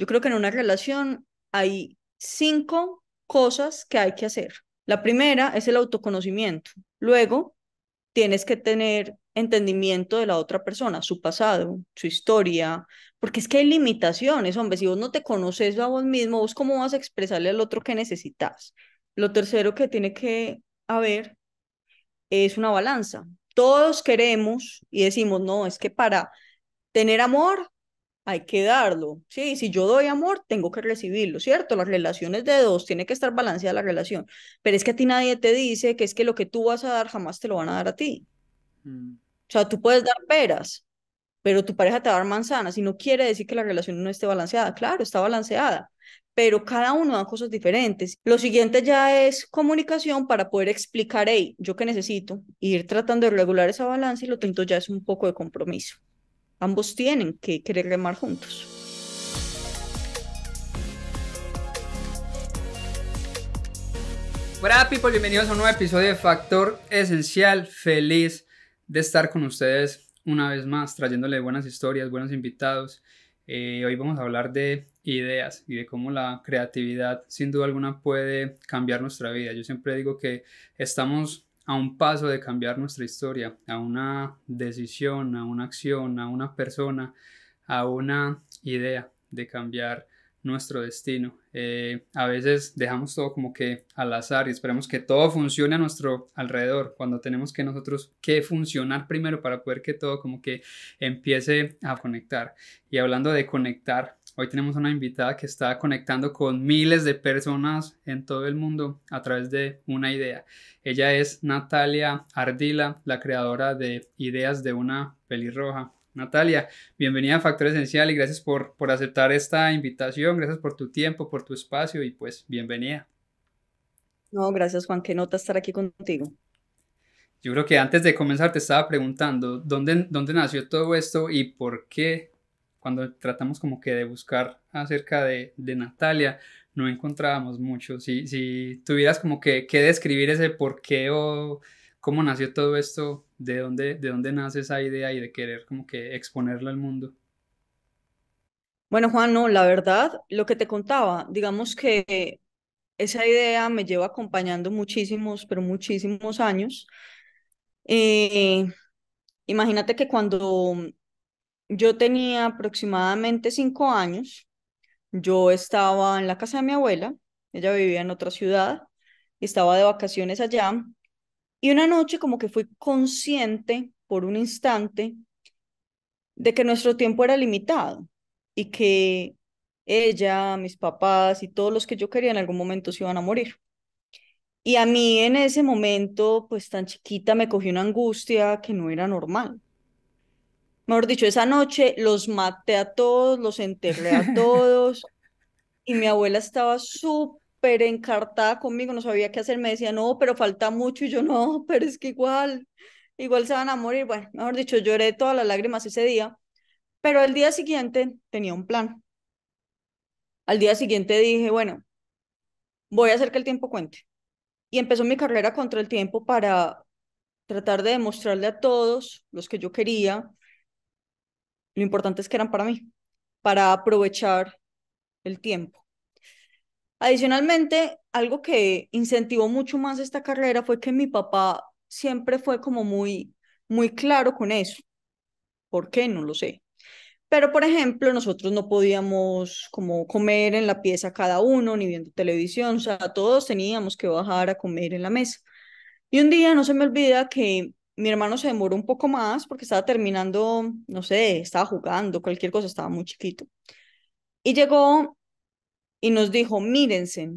Yo creo que en una relación hay cinco cosas que hay que hacer. La primera es el autoconocimiento. Luego, tienes que tener entendimiento de la otra persona, su pasado, su historia, porque es que hay limitaciones, hombre, si vos no te conoces a vos mismo, vos cómo vas a expresarle al otro que necesitas. Lo tercero que tiene que haber es una balanza. Todos queremos y decimos, no, es que para tener amor hay que darlo, ¿sí? Si yo doy amor, tengo que recibirlo, ¿cierto? Las relaciones de dos, tiene que estar balanceada la relación, pero es que a ti nadie te dice que es que lo que tú vas a dar jamás te lo van a dar a ti. Mm. O sea, tú puedes dar peras, pero tu pareja te va a dar manzanas y no quiere decir que la relación no esté balanceada, claro, está balanceada, pero cada uno da cosas diferentes. Lo siguiente ya es comunicación para poder explicar, hey, yo qué necesito, ir tratando de regular esa balanza y lo tanto ya es un poco de compromiso ambos tienen que querer remar juntos. Hola people, bienvenidos a un nuevo episodio de Factor Esencial. Feliz de estar con ustedes una vez más, trayéndole buenas historias, buenos invitados. Eh, hoy vamos a hablar de ideas y de cómo la creatividad sin duda alguna puede cambiar nuestra vida. Yo siempre digo que estamos a un paso de cambiar nuestra historia, a una decisión, a una acción, a una persona, a una idea de cambiar nuestro destino. Eh, a veces dejamos todo como que al azar y esperemos que todo funcione a nuestro alrededor, cuando tenemos que nosotros que funcionar primero para poder que todo como que empiece a conectar. Y hablando de conectar, Hoy tenemos una invitada que está conectando con miles de personas en todo el mundo a través de una idea. Ella es Natalia Ardila, la creadora de Ideas de una pelirroja. Natalia, bienvenida a Factor Esencial y gracias por, por aceptar esta invitación, gracias por tu tiempo, por tu espacio y pues bienvenida. No, gracias Juan, qué nota estar aquí contigo. Yo creo que antes de comenzar te estaba preguntando dónde, dónde nació todo esto y por qué cuando tratamos como que de buscar acerca de, de Natalia, no encontrábamos mucho. Si, si tuvieras como que, que describir ese por qué o cómo nació todo esto, de dónde, de dónde nace esa idea y de querer como que exponerla al mundo. Bueno, Juan, no, la verdad, lo que te contaba, digamos que esa idea me lleva acompañando muchísimos, pero muchísimos años. Eh, imagínate que cuando yo tenía aproximadamente cinco años. Yo estaba en la casa de mi abuela, ella vivía en otra ciudad, estaba de vacaciones allá, y una noche como que fui consciente por un instante de que nuestro tiempo era limitado y que ella, mis papás y todos los que yo quería en algún momento se iban a morir. Y a mí en ese momento, pues tan chiquita, me cogió una angustia que no era normal. Mejor dicho, esa noche los maté a todos, los enterré a todos y mi abuela estaba súper encartada conmigo, no sabía qué hacer, me decía, no, pero falta mucho y yo no, pero es que igual, igual se van a morir. Bueno, mejor dicho, lloré todas las lágrimas ese día, pero el día siguiente tenía un plan. Al día siguiente dije, bueno, voy a hacer que el tiempo cuente. Y empezó mi carrera contra el tiempo para tratar de demostrarle a todos los que yo quería lo importante es que eran para mí, para aprovechar el tiempo. Adicionalmente, algo que incentivó mucho más esta carrera fue que mi papá siempre fue como muy, muy claro con eso. ¿Por qué? No lo sé. Pero, por ejemplo, nosotros no podíamos como comer en la pieza cada uno, ni viendo televisión, o sea, todos teníamos que bajar a comer en la mesa. Y un día no se me olvida que mi hermano se demoró un poco más porque estaba terminando, no sé, estaba jugando, cualquier cosa, estaba muy chiquito. Y llegó y nos dijo, mírense,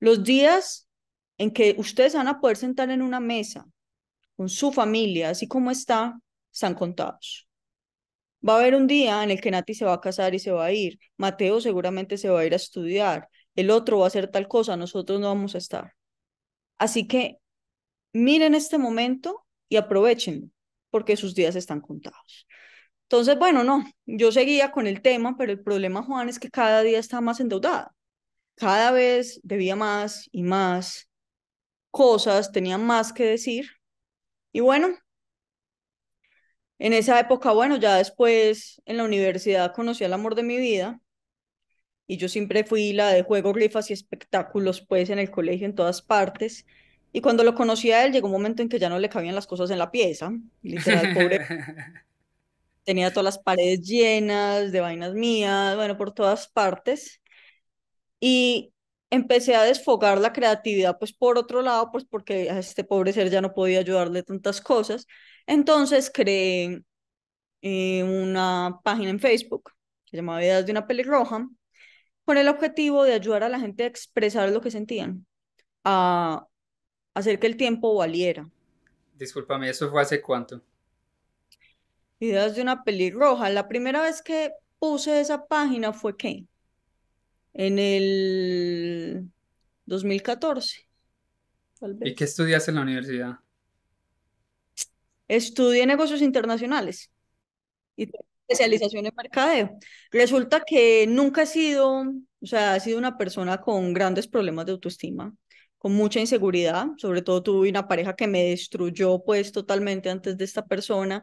los días en que ustedes van a poder sentar en una mesa con su familia, así como está, están contados. Va a haber un día en el que Nati se va a casar y se va a ir. Mateo seguramente se va a ir a estudiar. El otro va a hacer tal cosa, nosotros no vamos a estar. Así que miren este momento y aprovechen porque sus días están contados. Entonces, bueno, no, yo seguía con el tema, pero el problema, Juan, es que cada día estaba más endeudada. Cada vez debía más y más cosas, tenía más que decir. Y bueno, En esa época, bueno, ya después en la universidad conocí al amor de mi vida y yo siempre fui la de juegos, rifas y espectáculos, pues en el colegio, en todas partes. Y cuando lo conocí a él, llegó un momento en que ya no le cabían las cosas en la pieza. Literal, pobre. Tenía todas las paredes llenas de vainas mías, bueno, por todas partes. Y empecé a desfogar la creatividad, pues por otro lado, pues porque a este pobre ser ya no podía ayudarle tantas cosas. Entonces creé eh, una página en Facebook que se llamaba Ideas de una pelirroja con el objetivo de ayudar a la gente a expresar lo que sentían, a hacer que el tiempo valiera. Discúlpame, ¿eso fue hace cuánto? Ideas de una pelirroja. La primera vez que puse esa página fue ¿qué? En el 2014, tal vez. ¿Y qué estudias en la universidad? Estudié negocios internacionales y especialización en mercadeo. Resulta que nunca he sido, o sea, he sido una persona con grandes problemas de autoestima, con mucha inseguridad, sobre todo tuve una pareja que me destruyó pues totalmente antes de esta persona.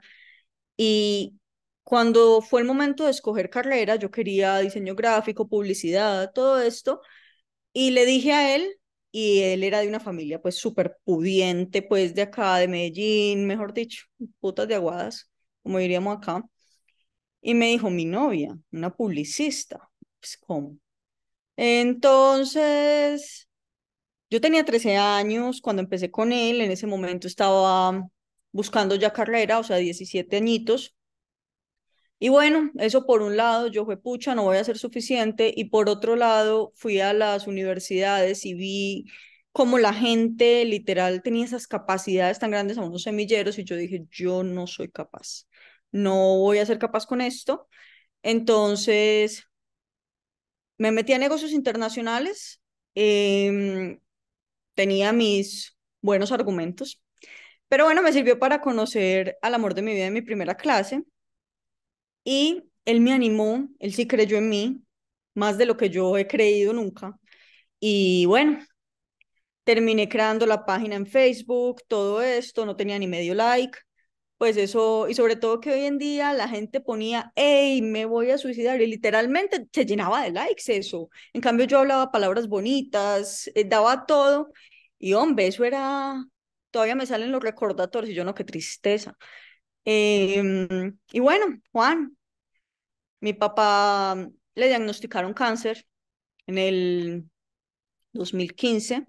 Y cuando fue el momento de escoger carrera, yo quería diseño gráfico, publicidad, todo esto, y le dije a él, y él era de una familia pues súper pudiente, pues de acá, de Medellín, mejor dicho, putas de aguadas, como diríamos acá, y me dijo, mi novia, una publicista, pues ¿cómo? Entonces, yo tenía 13 años cuando empecé con él, en ese momento estaba buscando ya carrera, o sea, 17 añitos, y bueno, eso por un lado, yo fue pucha, no voy a ser suficiente. Y por otro lado, fui a las universidades y vi cómo la gente literal tenía esas capacidades tan grandes a unos semilleros y yo dije, yo no soy capaz, no voy a ser capaz con esto. Entonces, me metí a negocios internacionales, em, tenía mis buenos argumentos, pero bueno, me sirvió para conocer al amor de mi vida en mi primera clase y él me animó, él sí creyó en mí, más de lo que yo he creído nunca. Y bueno, terminé creando la página en Facebook, todo esto, no tenía ni medio like. Pues eso, y sobre todo que hoy en día la gente ponía, hey, me voy a suicidar, y literalmente se llenaba de likes eso. En cambio, yo hablaba palabras bonitas, eh, daba todo, y hombre, eso era, todavía me salen los recordatorios, y yo no, qué tristeza. Em, y bueno, Juan, mi papá le diagnosticaron cáncer en el 2015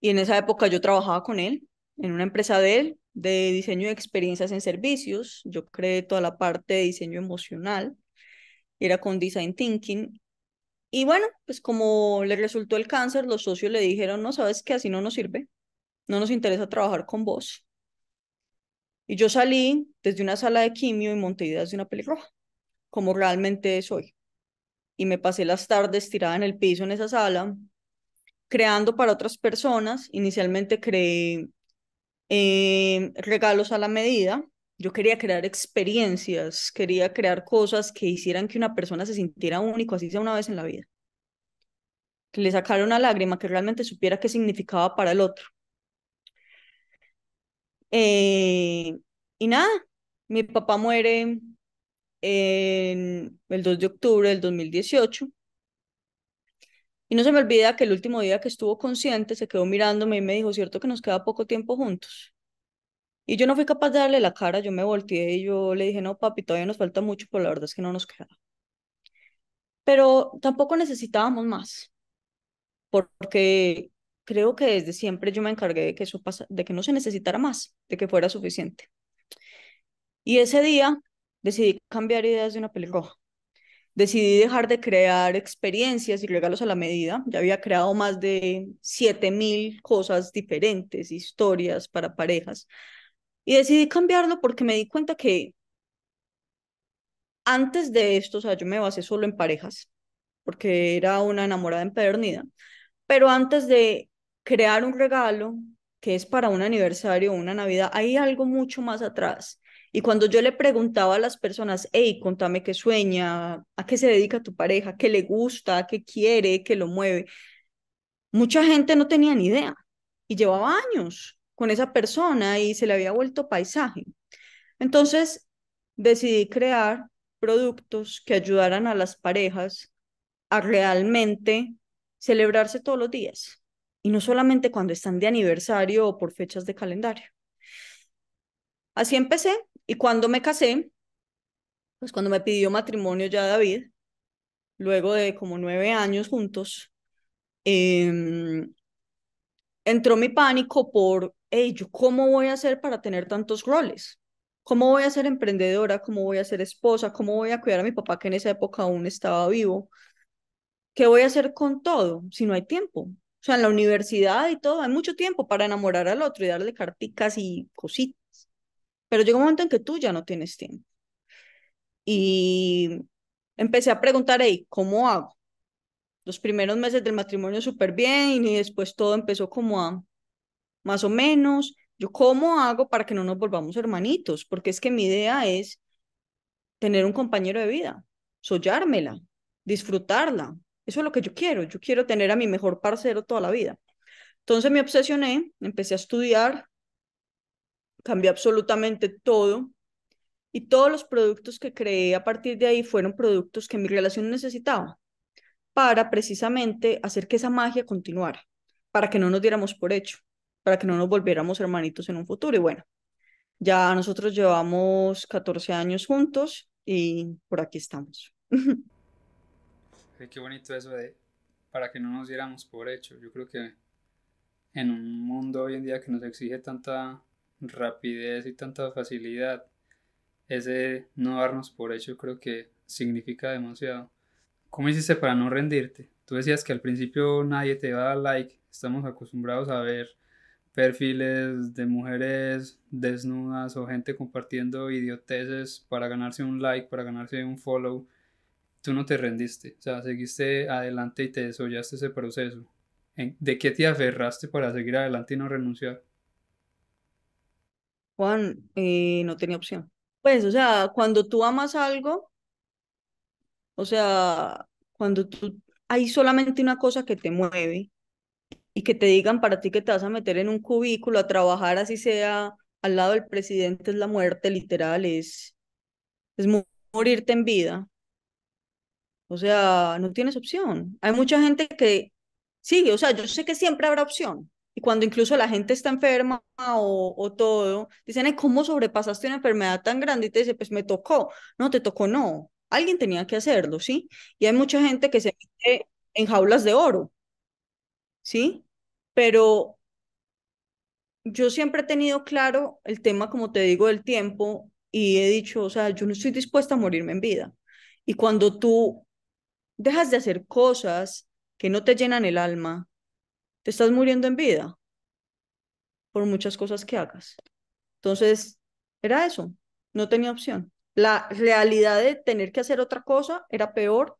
y en esa época yo trabajaba con él en una empresa de él de diseño de experiencias en servicios. Yo creé toda la parte de diseño emocional, era con design thinking. Y bueno, pues como le resultó el cáncer, los socios le dijeron, no, sabes que así no nos sirve, no nos interesa trabajar con vos. Y yo salí desde una sala de quimio y monté ideas de una pelirroja, como realmente soy. Y me pasé las tardes tirada en el piso en esa sala, creando para otras personas. Inicialmente creé eh, regalos a la medida. Yo quería crear experiencias, quería crear cosas que hicieran que una persona se sintiera único, así sea una vez en la vida. Que le sacara una lágrima, que realmente supiera qué significaba para el otro. Eh, y nada, mi papá muere el 2 de octubre del 2018. Y no se me olvida que el último día que estuvo consciente se quedó mirándome y me dijo, cierto que nos queda poco tiempo juntos. Y yo no fui capaz de darle la cara, yo me volteé y yo le dije, no, papi, todavía nos falta mucho, pero la verdad es que no nos queda. Pero tampoco necesitábamos más, porque creo que desde siempre yo me encargué de que eso pasa, de que no se necesitara más, de que fuera suficiente. Y ese día decidí cambiar ideas de una pelirroja. Decidí dejar de crear experiencias y regalos a la medida. Ya había creado más de 7000 cosas diferentes, historias para parejas. Y decidí cambiarlo porque me di cuenta que antes de esto, o sea, yo me basé solo en parejas, porque era una enamorada empedernida. Pero antes de crear un regalo que es para un aniversario o una Navidad, hay algo mucho más atrás. Y cuando yo le preguntaba a las personas, hey, contame qué sueña, a qué se dedica tu pareja, qué le gusta, qué quiere, qué lo mueve, mucha gente no tenía ni idea y llevaba años con esa persona y se le había vuelto paisaje. Entonces, decidí crear productos que ayudaran a las parejas a realmente celebrarse todos los días y no solamente cuando están de aniversario o por fechas de calendario. Así empecé y cuando me casé, pues cuando me pidió matrimonio ya David, luego de como nueve años juntos, eh, entró mi pánico por, hey, ¿yo cómo voy a hacer para tener tantos roles? ¿Cómo voy a ser emprendedora? ¿Cómo voy a ser esposa? ¿Cómo voy a cuidar a mi papá que en esa época aún estaba vivo? ¿Qué voy a hacer con todo si no hay tiempo? O sea, en la universidad y todo, hay mucho tiempo para enamorar al otro y darle carticas y cositas. Pero llega un momento en que tú ya no tienes tiempo. Y empecé a preguntar, hey, ¿cómo hago? Los primeros meses del matrimonio súper bien y después todo empezó como a más o menos. Yo, ¿cómo hago para que no nos volvamos hermanitos? Porque es que mi idea es tener un compañero de vida, soñármela, disfrutarla. Eso es lo que yo quiero. Yo quiero tener a mi mejor parcero toda la vida. Entonces me obsesioné, empecé a estudiar, cambié absolutamente todo y todos los productos que creé a partir de ahí fueron productos que mi relación necesitaba para precisamente hacer que esa magia continuara, para que no nos diéramos por hecho, para que no nos volviéramos hermanitos en un futuro. Y bueno, ya nosotros llevamos 14 años juntos y por aquí estamos. Qué bonito eso de para que no nos diéramos por hecho. Yo creo que en un mundo hoy en día que nos exige tanta rapidez y tanta facilidad, ese no darnos por hecho creo que significa demasiado. ¿Cómo hiciste para no rendirte? Tú decías que al principio nadie te iba a dar like. Estamos acostumbrados a ver perfiles de mujeres desnudas o gente compartiendo idioteces para ganarse un like, para ganarse un follow. Tú no te rendiste, o sea, seguiste adelante y te desollaste ese proceso. ¿De qué te aferraste para seguir adelante y no renunciar? Juan, eh, no tenía opción. Pues, o sea, cuando tú amas algo, o sea, cuando tú hay solamente una cosa que te mueve y que te digan para ti que te vas a meter en un cubículo a trabajar así sea al lado del presidente es la muerte literal, es, es morirte en vida. O sea, no tienes opción. Hay mucha gente que sigue, o sea, yo sé que siempre habrá opción, y cuando incluso la gente está enferma o, todo, dicen, ¿cómo sobrepasaste una enfermedad tan grande? Y te dice, pues me tocó. No, te tocó, no. Alguien tenía que hacerlo, ¿sí? Y hay mucha gente que se mete en jaulas de oro, ¿sí? Pero yo siempre he tenido claro el tema, como te digo, del tiempo y he dicho, o sea, yo no estoy dispuesta a morirme en vida. Y cuando tú dejas de hacer cosas que no te llenan el alma, estás muriendo en vida por muchas cosas que hagas. Entonces, era eso, no tenía opción. La realidad de tener que hacer otra cosa era peor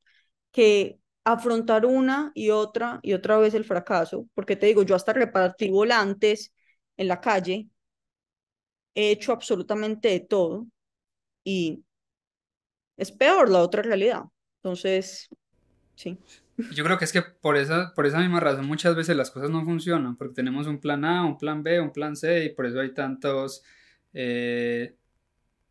que afrontar una y otra y otra vez el fracaso, porque te digo, yo hasta repartí volantes en la calle, he hecho absolutamente de todo y es peor la otra realidad. Entonces, sí. Yo creo que es que por esa, por esa misma razón muchas veces las cosas no funcionan, porque tenemos un plan A, un plan B, un plan C, y por eso hay tantos eh,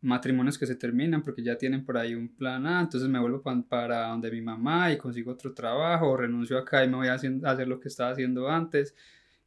matrimonios que se terminan, porque ya tienen por ahí un plan A, entonces me vuelvo para donde mi mamá y consigo otro trabajo, o renuncio acá y me voy a hacer lo que estaba haciendo antes,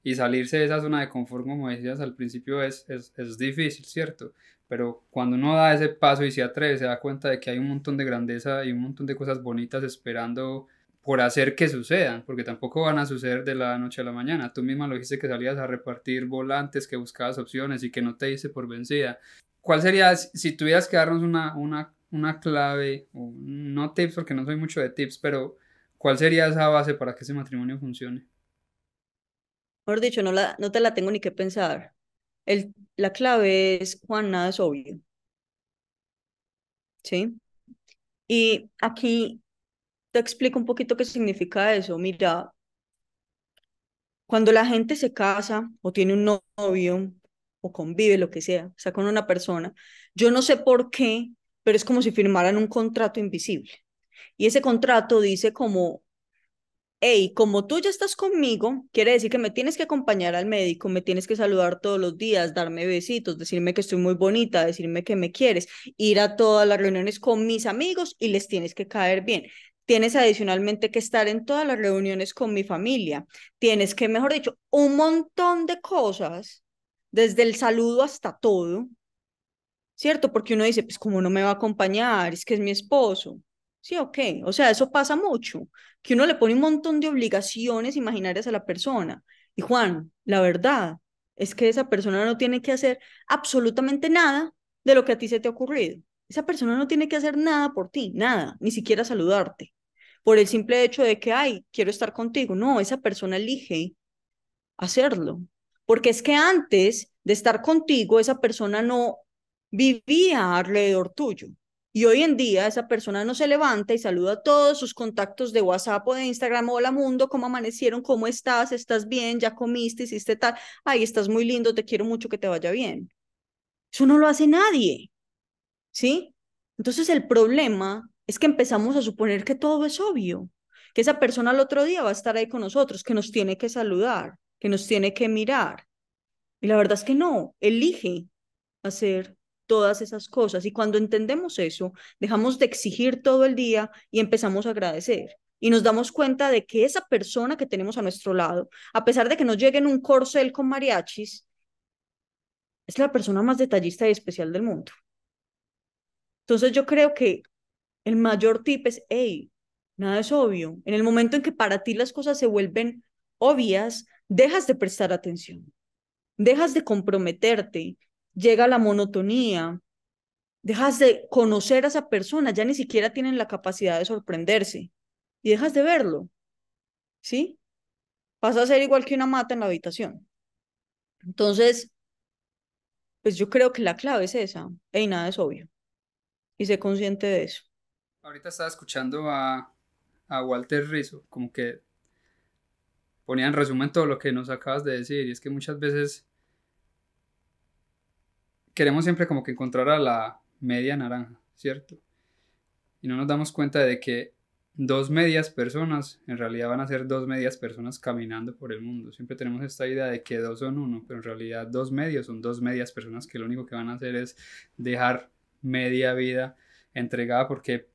y salirse de esa zona de confort, como decías al principio, es, es, es difícil, ¿cierto? Pero cuando uno da ese paso y se atreve, se da cuenta de que hay un montón de grandeza y un montón de cosas bonitas esperando por hacer que sucedan, porque tampoco van a suceder de la noche a la mañana. Tú misma lo dijiste que salías a repartir volantes, que buscabas opciones y que no te hice por vencida. ¿Cuál sería, si tuvieras que darnos una, una, una clave, o no tips, porque no soy mucho de tips, pero cuál sería esa base para que ese matrimonio funcione? Mejor dicho, no, la, no te la tengo ni que pensar. El, la clave es, Juan, nada es obvio. ¿Sí? Y aquí te explico un poquito qué significa eso. Mira, cuando la gente se casa o tiene un novio o convive, lo que sea, está con una persona, yo no sé por qué, pero es como si firmaran un contrato invisible. Y ese contrato dice como, hey, como tú ya estás conmigo, quiere decir que me tienes que acompañar al médico, me tienes que saludar todos los días, darme besitos, decirme que estoy muy bonita, decirme que me quieres, ir a todas las reuniones con mis amigos y les tienes que caer bien. Tienes adicionalmente que estar en todas las reuniones con mi familia. Tienes que, mejor dicho, un montón de cosas, desde el saludo hasta todo, ¿cierto? Porque uno dice, pues, ¿cómo no me va a acompañar? Es que es mi esposo. Sí, ok. O sea, eso pasa mucho, que uno le pone un montón de obligaciones imaginarias a la persona. Y Juan, la verdad es que esa persona no tiene que hacer absolutamente nada de lo que a ti se te ha ocurrido. Esa persona no tiene que hacer nada por ti, nada, ni siquiera saludarte, por el simple hecho de que, ay, quiero estar contigo. No, esa persona elige hacerlo, porque es que antes de estar contigo, esa persona no vivía alrededor tuyo. Y hoy en día esa persona no se levanta y saluda a todos sus contactos de WhatsApp o de Instagram. Hola mundo, ¿cómo amanecieron? ¿Cómo estás? ¿Estás bien? ¿Ya comiste? ¿Hiciste tal? Ay, estás muy lindo, te quiero mucho, que te vaya bien. Eso no lo hace nadie. ¿Sí? Entonces el problema es que empezamos a suponer que todo es obvio, que esa persona al otro día va a estar ahí con nosotros, que nos tiene que saludar, que nos tiene que mirar. Y la verdad es que no, elige hacer todas esas cosas. Y cuando entendemos eso, dejamos de exigir todo el día y empezamos a agradecer. Y nos damos cuenta de que esa persona que tenemos a nuestro lado, a pesar de que nos llegue en un corcel con mariachis, es la persona más detallista y especial del mundo. Entonces yo creo que el mayor tip es, hey, nada es obvio. En el momento en que para ti las cosas se vuelven obvias, dejas de prestar atención, dejas de comprometerte, llega la monotonía, dejas de conocer a esa persona, ya ni siquiera tienen la capacidad de sorprenderse y dejas de verlo, ¿sí? Vas a ser igual que una mata en la habitación. Entonces, pues yo creo que la clave es esa, y nada es obvio, y sé consciente de eso. Ahorita estaba escuchando a, a Walter Rizzo, como que ponía en resumen todo lo que nos acabas de decir, y es que muchas veces queremos siempre como que encontrar a la media naranja, ¿cierto? Y no nos damos cuenta de que dos medias personas en realidad van a ser dos medias personas caminando por el mundo. Siempre tenemos esta idea de que dos son uno, pero en realidad dos medios son dos medias personas que lo único que van a hacer es dejar media vida entregada porque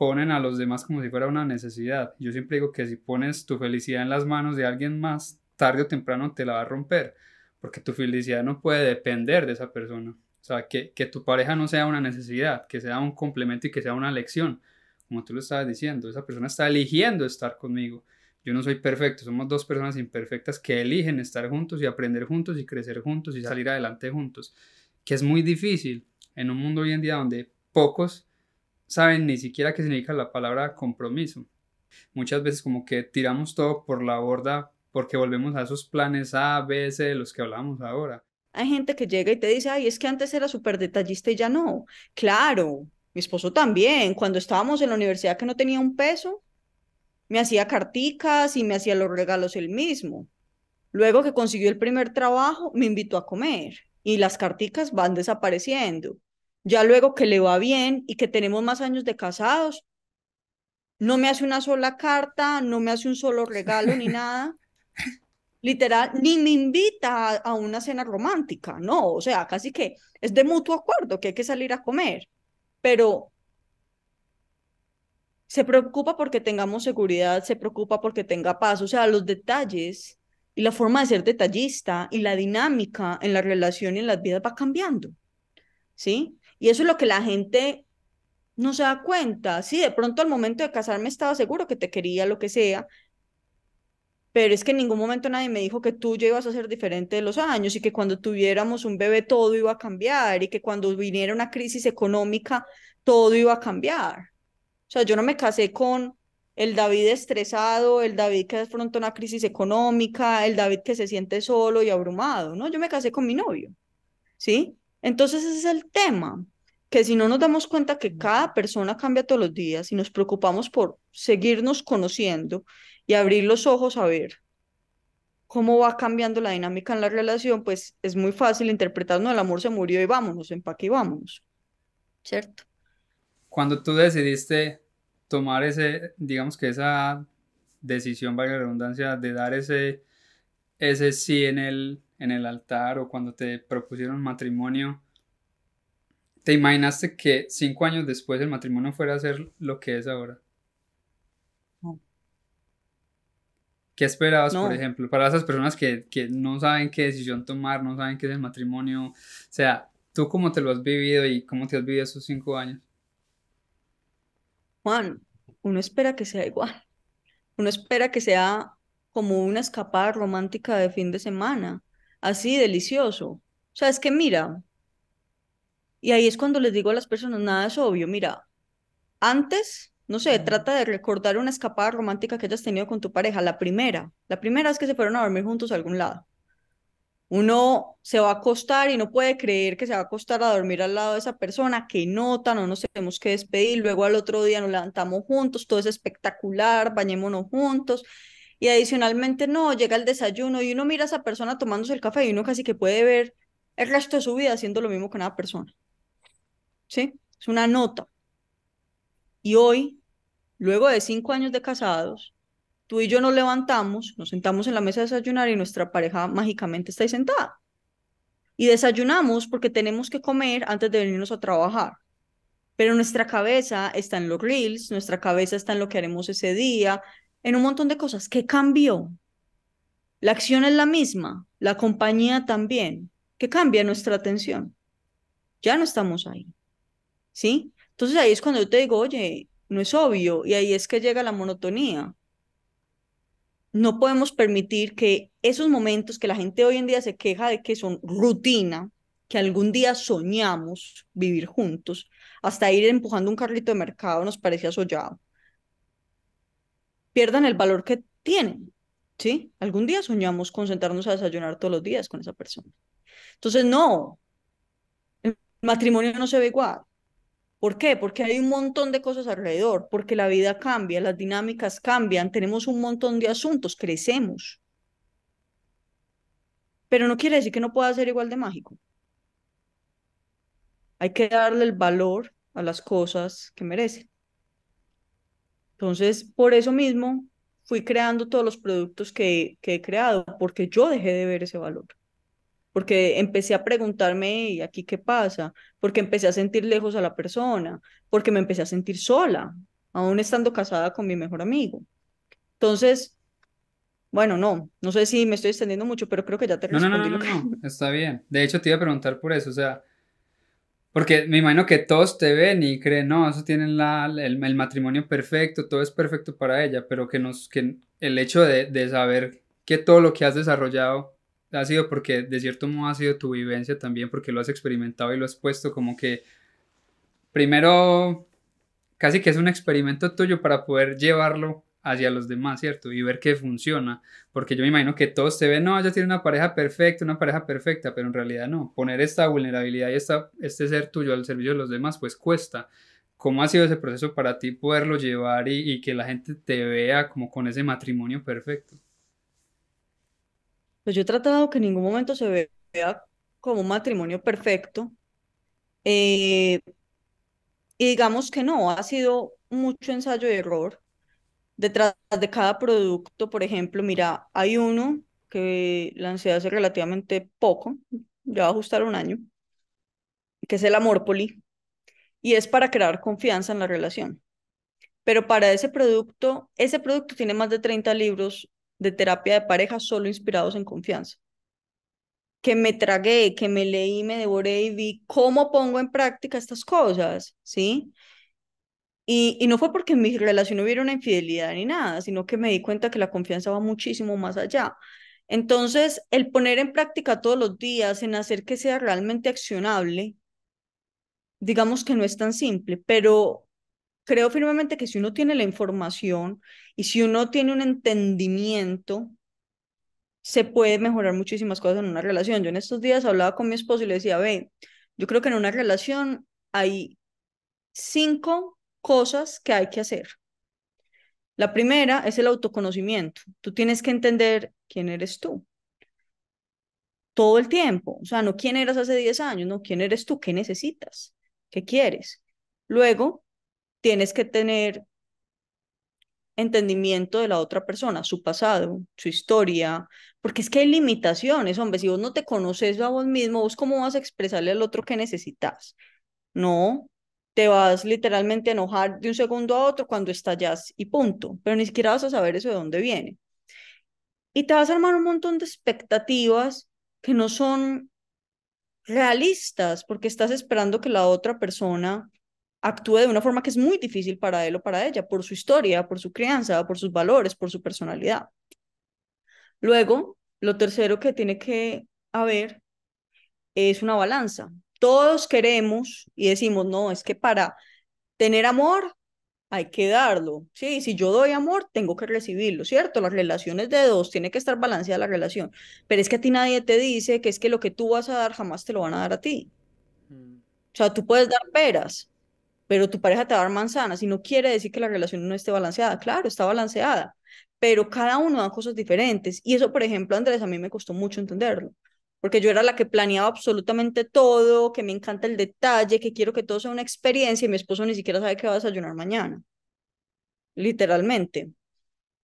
ponen a los demás como si fuera una necesidad. Yo siempre digo que si pones tu felicidad en las manos de alguien más, tarde o temprano te la va a romper porque tu felicidad no puede depender de esa persona. O sea, que, que tu pareja no sea una necesidad, que sea un complemento y que sea una lección, como tú lo estabas diciendo. Esa persona está eligiendo estar conmigo. Yo no soy perfecto, somos dos personas imperfectas que eligen estar juntos y aprender juntos y crecer juntos y salir adelante juntos, que es muy difícil en un mundo hoy en día donde pocos saben ni siquiera qué significa la palabra compromiso. Muchas veces como que tiramos todo por la borda porque volvemos a esos planes A, B, C de los que hablábamos ahora. Hay gente que llega y te dice, ay, es que antes era súper detallista y ya no. Claro, mi esposo también, cuando estábamos en la universidad que no tenía un peso, me hacía carticas y me hacía los regalos él mismo. Luego que consiguió el primer trabajo, me invitó a comer y las carticas van desapareciendo. Ya luego que le va bien y que tenemos más años de casados, no me hace una sola carta, no me hace un solo regalo ni nada literal, ni me invita a, una cena romántica, no, o sea, casi que es de mutuo acuerdo que hay que salir a comer, pero se preocupa porque tengamos seguridad, se preocupa porque tenga paz, o sea, los detalles y la forma de ser detallista y la dinámica en la relación y en las vidas va cambiando, ¿sí? Y eso es lo que la gente no se da cuenta. Sí, de pronto al momento de casarme estaba seguro que te quería, lo que sea, pero es que en ningún momento nadie me dijo que tú ya ibas a ser diferente de los años y que cuando tuviéramos un bebé todo iba a cambiar y que cuando viniera una crisis económica todo iba a cambiar. O sea, yo no me casé con el David estresado, el David que afronta una crisis económica, el David que se siente solo y abrumado, ¿no? Yo me casé con mi novio, ¿sí? Entonces ese es el tema, que si no nos damos cuenta que cada persona cambia todos los días y nos preocupamos por seguirnos conociendo y abrir los ojos a ver cómo va cambiando la dinámica en la relación, pues es muy fácil interpretar, no, el amor se murió y vámonos, empaque y vámonos, ¿cierto? Cuando tú decidiste tomar ese, digamos que esa decisión, valga la redundancia, de dar ese, ese sí en el, en el altar o cuando te propusieron matrimonio, ¿te imaginaste que cinco años después el matrimonio fuera a ser lo que es ahora? ¿Qué esperabas, por ejemplo, para esas personas que, que, no saben qué decisión tomar, no saben qué es el matrimonio? O sea, ¿tú cómo te lo has vivido y cómo te has vivido esos cinco años? Juan, uno espera que sea igual. Uno espera que sea como una escapada romántica de fin de semana, así delicioso. O sea, es que mira, y ahí es cuando les digo a las personas, nada es obvio, mira, antes no sé, trata de recordar una escapada romántica que hayas tenido con tu pareja, la primera. La primera es que se fueron a dormir juntos a algún lado. Uno se va a acostar y no puede creer que se va a acostar a dormir al lado de esa persona, que nota, no nos tenemos que despedir, luego al otro día nos levantamos juntos, todo es espectacular, bañémonos juntos. Y adicionalmente, no, llega el desayuno y uno mira a esa persona tomándose el café y uno casi que puede ver el resto de su vida haciendo lo mismo con una persona. ¿Sí? Es una nota. Y hoy Luego de cinco años de casados, tú y yo nos levantamos, nos sentamos en la mesa de desayunar y nuestra pareja mágicamente está ahí sentada. Y desayunamos porque tenemos que comer antes de venirnos a trabajar. Pero nuestra cabeza está en los reels, nuestra cabeza está en lo que haremos ese día, en un montón de cosas. ¿Qué cambió? La acción es la misma, la compañía también. ¿Qué cambia nuestra atención? Ya no estamos ahí. ¿Sí? Entonces ahí es cuando yo te digo, oye, no es obvio y ahí es que llega la monotonía. No podemos permitir que esos momentos que la gente hoy en día se queja de que son rutina, que algún día soñamos vivir juntos, hasta ir empujando un carrito de mercado nos parecía soñado, pierdan el valor que tienen. ¿Sí? Algún día soñamos con sentarnos a desayunar todos los días con esa persona. Entonces, no, el matrimonio no se ve igual. ¿Por qué? Porque hay un montón de cosas alrededor, porque la vida cambia, las dinámicas cambian, tenemos un montón de asuntos, crecemos. Pero no quiere decir que no pueda ser igual de mágico. Hay que darle el valor a las cosas que merecen. Entonces, por eso mismo fui creando todos los productos que, que he creado, porque yo dejé de ver ese valor porque empecé a preguntarme, ¿y aquí qué pasa? Porque empecé a sentir lejos a la persona, porque me empecé a sentir sola, aún estando casada con mi mejor amigo. Entonces, bueno, no, no sé si me estoy extendiendo mucho, pero creo que ya te respondí. No, no, no, no, está bien. De hecho, te iba a preguntar por eso, o sea, porque me imagino que todos te ven y creen, no, eso tienen la, el, el, matrimonio perfecto, todo es perfecto para ella, pero que, nos, que el hecho de, de saber que todo lo que has desarrollado ha sido porque de cierto modo ha sido tu vivencia también, porque lo has experimentado y lo has puesto como que primero casi que es un experimento tuyo para poder llevarlo hacia los demás, ¿cierto? Y ver que funciona, porque yo me imagino que todos te ven, no, ella tiene una pareja perfecta, una pareja perfecta, pero en realidad no, poner esta vulnerabilidad y esta, este ser tuyo al servicio de los demás, pues cuesta. ¿Cómo ha sido ese proceso para ti poderlo llevar y, y que la gente te vea como con ese matrimonio perfecto? Pues yo he tratado que en ningún momento se vea como un matrimonio perfecto. Eh, y digamos que no, ha sido mucho ensayo y error. Detrás de cada producto, por ejemplo, mira, hay uno que lancé hace relativamente poco, ya va a ajustar un año, que es el Amor Poli, y es para crear confianza en la relación. Pero para ese producto, ese producto tiene más de 30 libros de terapia de pareja solo inspirados en confianza. Que me tragué, que me leí, me devoré y vi cómo pongo en práctica estas cosas, ¿sí? Y, y no fue porque en mi relación hubiera una infidelidad ni nada, sino que me di cuenta que la confianza va muchísimo más allá. Entonces, el poner en práctica todos los días, en hacer que sea realmente accionable, digamos que no es tan simple, pero creo firmemente que si uno tiene la información y si uno tiene un entendimiento, se puede mejorar muchísimas cosas en una relación. Yo en estos días hablaba con mi esposo y le decía, ve, yo creo que en una relación hay cinco cosas que hay que hacer. La primera es el autoconocimiento. Tú tienes que entender quién eres tú. Todo el tiempo. O sea, no quién eras hace 10 años, no quién eres tú, qué necesitas, qué quieres. Luego, tienes que tener entendimiento de la otra persona, su pasado, su historia, porque es que hay limitaciones, hombre, si vos no te conoces a vos mismo, vos cómo vas a expresarle al otro que necesitas. No, te vas literalmente a enojar de un segundo a otro cuando estallas y punto, pero ni siquiera vas a saber eso de dónde viene. Y te vas a armar un montón de expectativas que no son realistas porque estás esperando que la otra persona actúe de una forma que es muy difícil para él o para ella, por su historia, por su crianza, por sus valores, por su personalidad. Luego, lo tercero que tiene que haber es una balanza. Todos queremos y decimos, no, es que para tener amor hay que darlo, ¿sí? Si yo doy amor, tengo que recibirlo, ¿cierto? Las relaciones de dos, tiene que estar balanceada la relación, pero es que a ti nadie te dice que es que lo que tú vas a dar jamás te lo van a dar a ti. Mm. O sea, tú puedes dar peras, pero tu pareja te va a dar manzanas y no quiere decir que la relación no esté balanceada. Claro, está balanceada, pero cada uno da cosas diferentes. Y eso, por ejemplo, Andrés, a mí me costó mucho entenderlo, porque yo era la que planeaba absolutamente todo, que me encanta el detalle, que quiero que todo sea una experiencia y mi esposo ni siquiera sabe qué va a desayunar mañana, literalmente.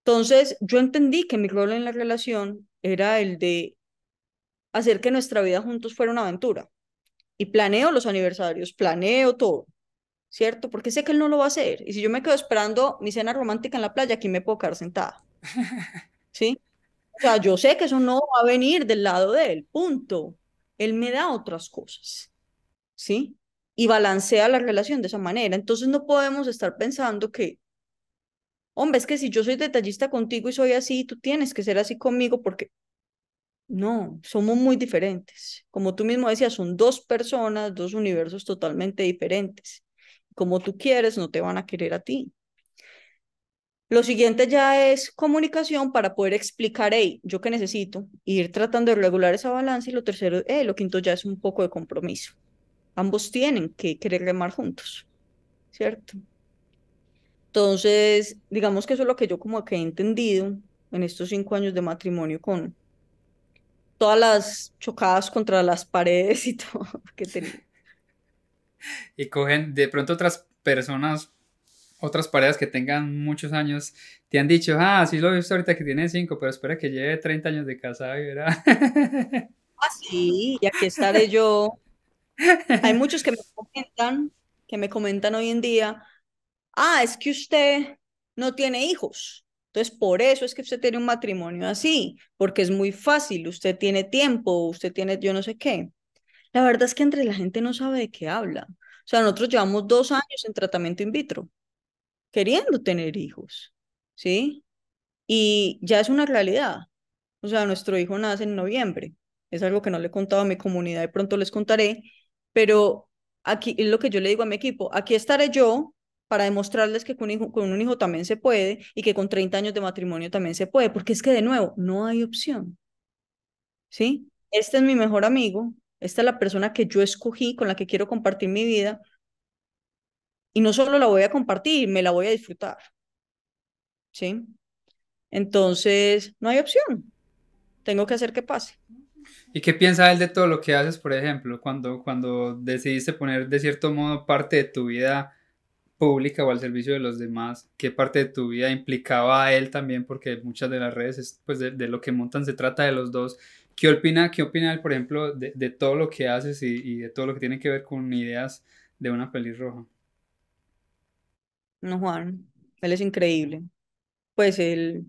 Entonces, yo entendí que mi rol en la relación era el de hacer que nuestra vida juntos fuera una aventura. Y planeo los aniversarios, planeo todo. ¿Cierto? Porque sé que él no lo va a hacer. Y si yo me quedo esperando mi cena romántica en la playa, aquí me puedo quedar sentada. ¿Sí? O sea, yo sé que eso no va a venir del lado de él, punto. Él me da otras cosas, ¿sí? Y balancea la relación de esa manera. Entonces no podemos estar pensando que, hombre, es que si yo soy detallista contigo y soy así, tú tienes que ser así conmigo porque no, somos muy diferentes. Como tú mismo decías, son dos personas, dos universos totalmente diferentes como tú quieres, no te van a querer a ti. Lo siguiente ya es comunicación para poder explicar, hey, yo qué necesito, ir tratando de regular esa balanza. Y lo tercero, hey, lo quinto ya es un poco de compromiso. Ambos tienen que querer remar juntos, ¿cierto? Entonces, digamos que eso es lo que yo como que he entendido en estos cinco años de matrimonio con todas las chocadas contra las paredes y todo que tenía y cogen de pronto otras personas, otras parejas que tengan muchos años, te han dicho, ah, sí lo he visto ahorita que tiene 5, pero espera que lleve 30 años de casada y verá. Ah, sí, y aquí estaré yo. Hay muchos que me comentan, que me comentan hoy en día, ah, es que usted no tiene hijos. Entonces, por eso es que usted tiene un matrimonio así, porque es muy fácil, usted tiene tiempo, usted tiene yo no sé qué. La verdad es que entre la gente no sabe de qué habla. O sea, nosotros llevamos dos años en tratamiento in vitro, queriendo tener hijos, ¿sí? Y ya es una realidad. O sea, nuestro hijo nace en noviembre. Es algo que no le he contado a mi comunidad, de pronto les contaré, pero aquí es lo que yo le digo a mi equipo, aquí estaré yo para demostrarles que con, hijo, con un hijo también se puede y que con 30 años de matrimonio también se puede, porque es que de nuevo, no hay opción. ¿Sí? Este es mi mejor amigo, esta es la persona que yo escogí, con la que quiero compartir mi vida. Y no solo la voy a compartir, me la voy a disfrutar. ¿Sí? Entonces, no hay opción. Tengo que hacer que pase. ¿Y qué piensa él de todo lo que haces, por ejemplo, cuando, cuando decidiste poner de cierto modo parte de tu vida pública o al servicio de los demás? ¿Qué parte de tu vida implicaba a él también? Porque muchas de las redes, pues de, de lo que montan se trata de los dos. ¿Qué opina, qué opina él, por ejemplo, de, todo lo que haces y, y, de todo lo que tiene que ver con ideas de una pelirroja? No, Juan, él es increíble. Pues él,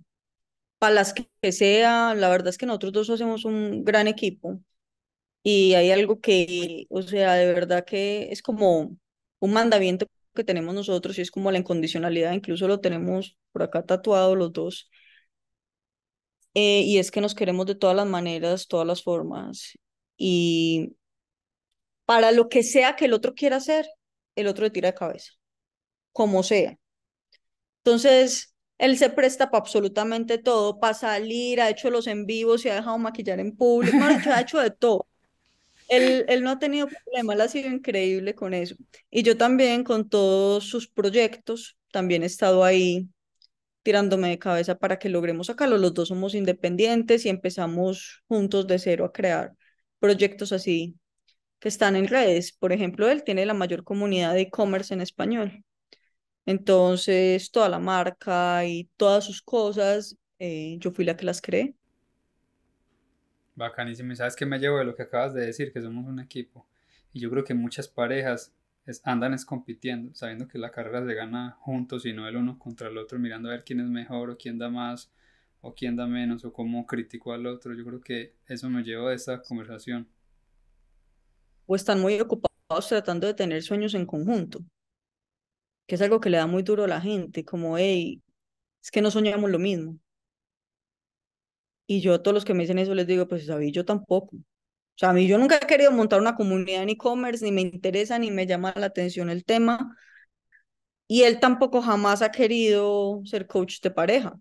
para las que sea, la verdad es que nosotros dos hacemos un gran equipo y hay algo que, o sea, de verdad que es como un mandamiento que tenemos nosotros y es como la incondicionalidad, incluso lo tenemos por acá tatuado los dos eh, y es que nos queremos de todas las maneras, todas las formas. Y para lo que sea que el otro quiera hacer, el otro le tira de cabeza, como sea. Entonces, él se presta para absolutamente todo, para salir, ha hecho los en vivos, se ha dejado maquillar en público, ha hecho de todo. Él, él no ha tenido problema, él ha sido increíble con eso. Y yo también con todos sus proyectos, también he estado ahí tirándome de cabeza para que logremos sacarlo. Los dos somos independientes y empezamos juntos de cero a crear proyectos así que están en redes. Por ejemplo, él tiene la mayor comunidad de e-commerce en español. Entonces, toda la marca y todas sus cosas, eh, yo fui la que las creé. Bacanísimo. ¿Y sabes qué me llevo de lo que acabas de decir? Que somos un equipo. Y yo creo que muchas parejas andan es compitiendo, sabiendo que la carrera se gana juntos y no el uno contra el otro, mirando a ver quién es mejor o quién da más o quién da menos o cómo critico al otro. Yo creo que eso me llevo de esta conversación. O están muy ocupados tratando de tener sueños en conjunto, que es algo que le da muy duro a la gente, como, hey, es que no soñamos lo mismo. Y yo a todos los que me dicen eso les digo, pues David, yo tampoco. O sea, a mí yo nunca he querido montar una comunidad en e-commerce, ni me interesa, ni me llama la atención el tema. Y él tampoco jamás ha querido ser coach de pareja.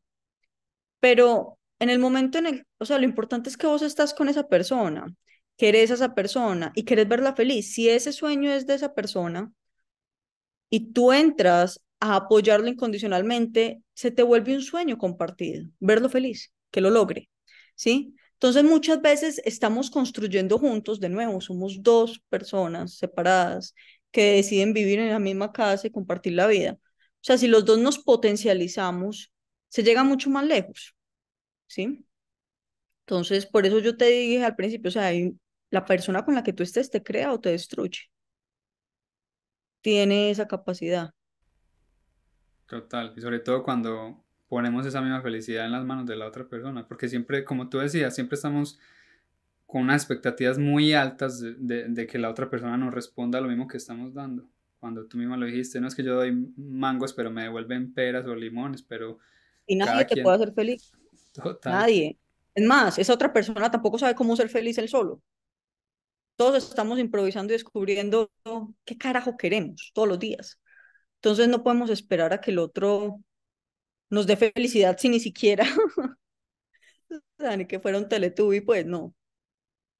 Pero en el momento en el, o sea, lo importante es que vos estás con esa persona, querés a esa persona y querés verla feliz. Si ese sueño es de esa persona y tú entras a apoyarlo incondicionalmente, se te vuelve un sueño compartido, verlo feliz, que lo logre, ¿sí? Entonces muchas veces estamos construyendo juntos, de nuevo, somos dos personas separadas que deciden vivir en la misma casa y compartir la vida. O sea, si los dos nos potencializamos, se llega mucho más lejos, ¿sí? Entonces, por eso yo te dije al principio, o sea, la persona con la que tú estés te crea o te destruye. Tiene esa capacidad. Total, y sobre todo cuando ponemos esa misma felicidad en las manos de la otra persona, porque siempre, como tú decías, siempre estamos con unas expectativas muy altas de, de, que la otra persona nos responda lo mismo que estamos dando. Cuando tú misma lo dijiste, no es que yo doy mangos, pero me devuelven peras o limones, pero... Y nadie te puede hacer feliz. Total. Nadie. Es más, esa otra persona tampoco sabe cómo ser feliz él solo. Todos estamos improvisando y descubriendo qué carajo queremos todos los días. Entonces no podemos esperar a que el otro nos dé felicidad si ni siquiera, o sea, ni que fuera un Teletubby, pues no.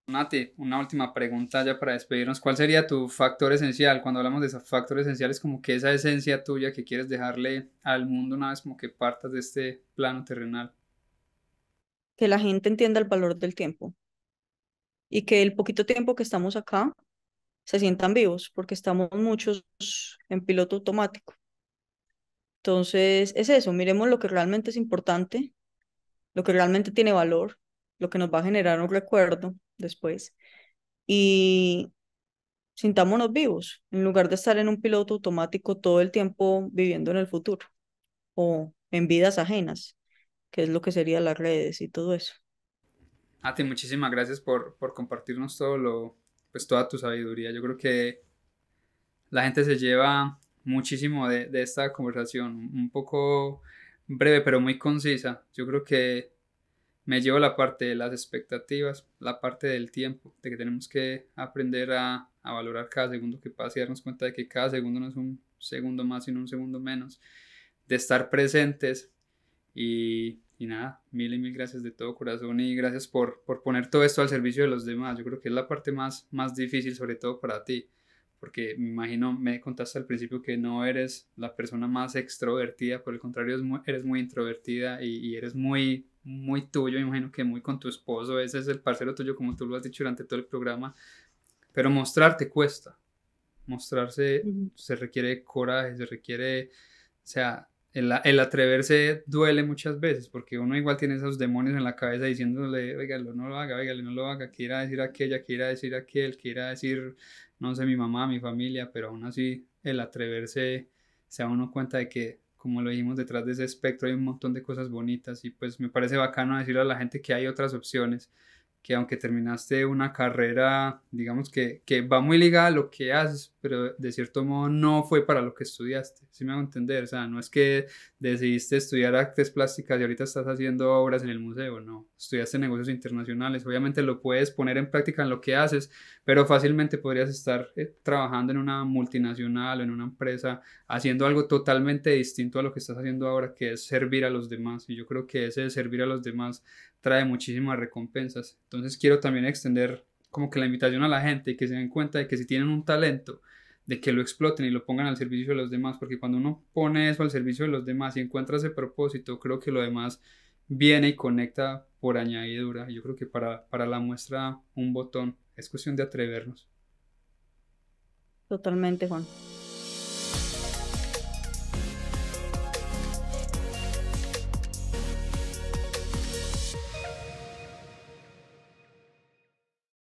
Nati, una última pregunta ya para despedirnos. ¿Cuál sería tu factor esencial? Cuando hablamos de esos factores esenciales, como que esa esencia tuya que quieres dejarle al mundo una vez como que partas de este plano terrenal. Que la gente entienda el valor del tiempo y que el poquito tiempo que estamos acá se sientan vivos, porque estamos muchos en piloto automático. Entonces, es eso, miremos lo que realmente es importante, lo que realmente tiene valor, lo que nos va a generar un recuerdo después y sintámonos vivos, en lugar de estar en un piloto automático todo el tiempo viviendo en el futuro o en vidas ajenas, que es lo que serían las redes y todo eso. Ati, muchísimas gracias por, por compartirnos todo lo, pues toda tu sabiduría. Yo creo que la gente se lleva muchísimo de, de esta conversación, un poco breve pero muy concisa. Yo creo que me llevo la parte de las expectativas, la parte del tiempo, de que tenemos que aprender a, a, valorar cada segundo que pasa y darnos cuenta de que cada segundo no es un segundo más, sino un segundo menos, de estar presentes y, y nada, mil y mil gracias de todo corazón y gracias por, por poner todo esto al servicio de los demás. Yo creo que es la parte más, más difícil, sobre todo para ti porque me imagino, me contaste al principio que no eres la persona más extrovertida, por el contrario, eres muy introvertida y, eres muy, muy tuyo, me imagino que muy con tu esposo, ese es el parcero tuyo, como tú lo has dicho durante todo el programa, pero mostrarte cuesta, mostrarse se requiere coraje, se requiere, o sea, el, el, atreverse duele muchas veces, porque uno igual tiene esos demonios en la cabeza diciéndole, oiga, no lo haga, oiga, no lo haga, quiera decir aquella, quiera decir aquel, quiera decir no sé, mi mamá, mi familia, pero aún así el atreverse se da uno cuenta de que, como lo dijimos, detrás de ese espectro hay un montón de cosas bonitas y pues me parece bacano decirle a la gente que hay otras opciones que aunque terminaste una carrera, digamos que, que, va muy ligada a lo que haces, pero de cierto modo no fue para lo que estudiaste, si me hago entender? O sea, no es que decidiste estudiar artes plásticas y ahorita estás haciendo obras en el museo, no, estudiaste negocios internacionales, obviamente lo puedes poner en práctica en lo que haces, pero fácilmente podrías estar eh, trabajando en una multinacional o en una empresa haciendo algo totalmente distinto a lo que estás haciendo ahora, que es servir a los demás, y yo creo que ese de servir a los demás trae muchísimas recompensas. Entonces quiero también extender como que la invitación a la gente y que se den cuenta de que si tienen un talento, de que lo exploten y lo pongan al servicio de los demás, porque cuando uno pone eso al servicio de los demás y encuentra ese propósito, creo que lo demás viene y conecta por añadidura. Yo creo que para, para la muestra un botón, es cuestión de atrevernos. Totalmente, Juan.